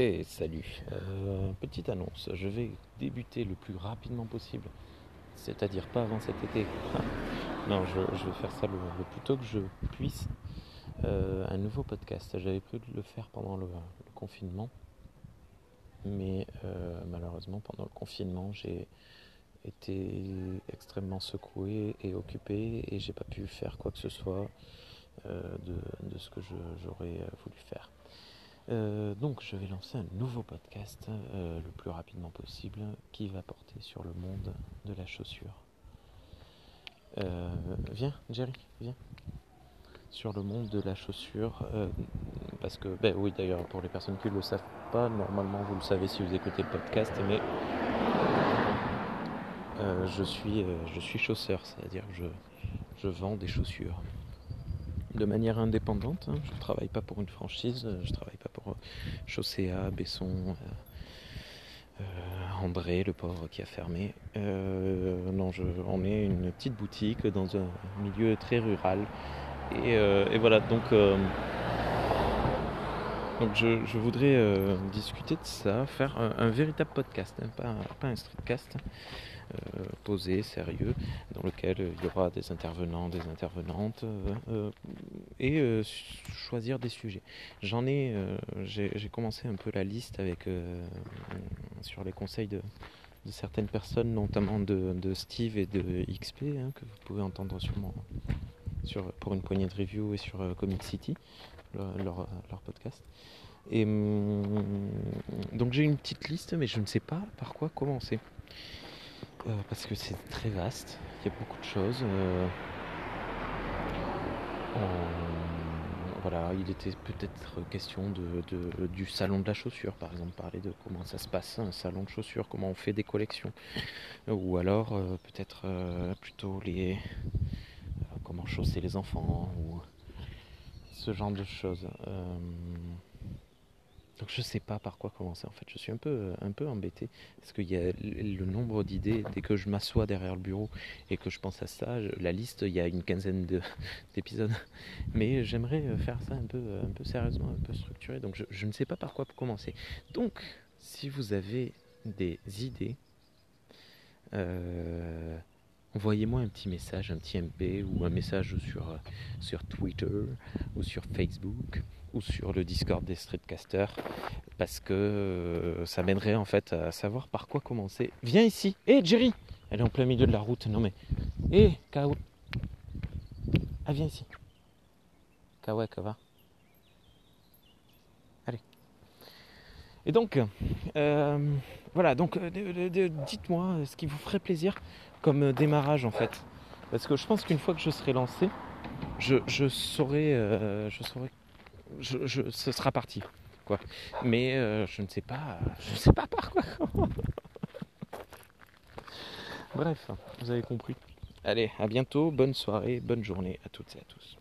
Et salut. Euh, petite annonce, je vais débuter le plus rapidement possible, c'est-à-dire pas avant cet été. non, je, vais faire ça le, plus tôt que je puisse. Euh, un nouveau podcast. J'avais prévu de le faire pendant le, confinement, mais euh, malheureusement pendant le confinement j'ai été extrêmement secoué et occupé et j'ai pas pu faire quoi que ce soit de, de, ce que j'aurais voulu faire. Euh, donc je vais lancer un nouveau podcast euh, le plus rapidement possible qui va porter sur le monde de la chaussure. Euh, viens Jerry, viens. Sur le monde de la chaussure. parce que, ben oui d'ailleurs pour les personnes qui ne le savent pas, normalement vous le savez si vous écoutez le podcast, mais je, suis, je suis chausseur, c'est-à-dire je, je vends des chaussures de manière indépendante. Hein. Je ne travaille pas pour une franchise, je ne travaille pas Chaussea, Besson, euh, euh, André, le pauvre qui a fermé. Euh, non, on est une petite boutique dans un milieu très rural. Et, voilà, donc, donc je, voudrais discuter de ça, faire un, véritable podcast, hein, pas un streetcast. Euh, posé, sérieux, dans lequel il y aura des intervenants, des intervenantes, euh, euh, et choisir des sujets. J'en ai, j'ai commencé un peu la liste avec sur les conseils de, certaines personnes, notamment de, Steve et de XP, hein, que vous pouvez entendre sûrement sur, pour une poignée de review et sur Comic City, leur, leur, podcast. Et hum, donc j'ai une petite liste, mais je ne sais pas par quoi commencer. Euh, parce que c'est très vaste, il y a beaucoup de choses. Euh, voilà, il était peut-être question du salon de la chaussure, par exemple, parler de comment ça se passe, un salon de chaussures, comment on fait des collections. Ou alors euh, peut-être plutôt les comment chausser les enfants ou ce genre de choses. Donc je sais pas par quoi commencer en fait. Je suis un peu, un peu embêté parce qu'il y a le nombre d'idées. Dès que je m'assois derrière le bureau et que je pense à ça, la liste, il y a une quinzaine d'épisodes. Mais j'aimerais faire ça un peu, un peu sérieusement, un peu structuré. Donc je, ne sais pas par quoi commencer. Donc si vous avez des idées, euh, envoyez-moi un petit message, un petit MP ou un message sur, sur Twitter ou sur Facebook ou sur le Discord des streetcasters parce que euh, ça mènerait en fait à savoir par quoi commencer. Viens ici. Hé Jerry Elle est en plein milieu de la route. Non mais. Hé Kao Ah viens ici. Kawek va. Allez. Et donc, euh, voilà, donc euh, dites-moi ce qui vous ferait plaisir comme démarrage en fait. Parce que je pense qu'une fois que je serai lancé, je, je saurai, je saurai je, ce sera parti. Quoi. Mais euh, je ne sais pas, je ne sais pas par quoi. Bref, vous avez compris. Allez, à bientôt, bonne soirée, bonne journée à toutes et à tous.